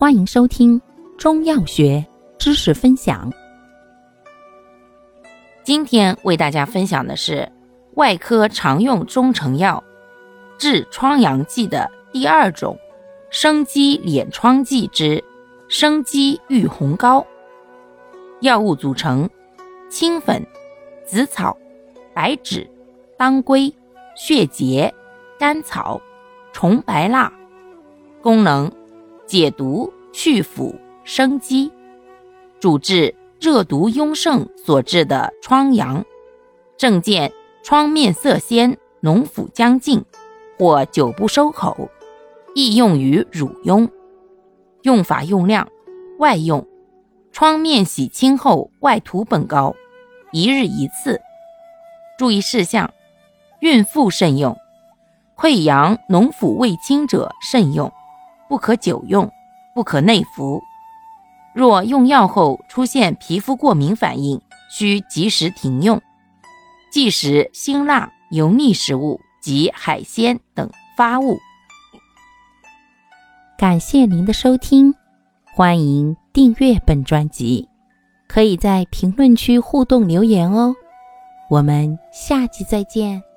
欢迎收听中药学知识分享。今天为大家分享的是外科常用中成药治疮疡剂的第二种生肌敛疮剂之生肌玉红膏。药物组成：青粉、紫草、白芷、当归、血竭、甘草、虫白蜡。功能。解毒、去腐、生肌，主治热毒壅盛所致的疮疡，症见疮面色鲜、脓腐将尽或久不收口，易用于乳痈。用法用量：外用，疮面洗清后外涂本膏，一日一次。注意事项：孕妇慎用，溃疡、脓腐未清者慎用。不可久用，不可内服。若用药后出现皮肤过敏反应，需及时停用。忌食辛辣、油腻食物及海鲜等发物。感谢您的收听，欢迎订阅本专辑，可以在评论区互动留言哦。我们下期再见。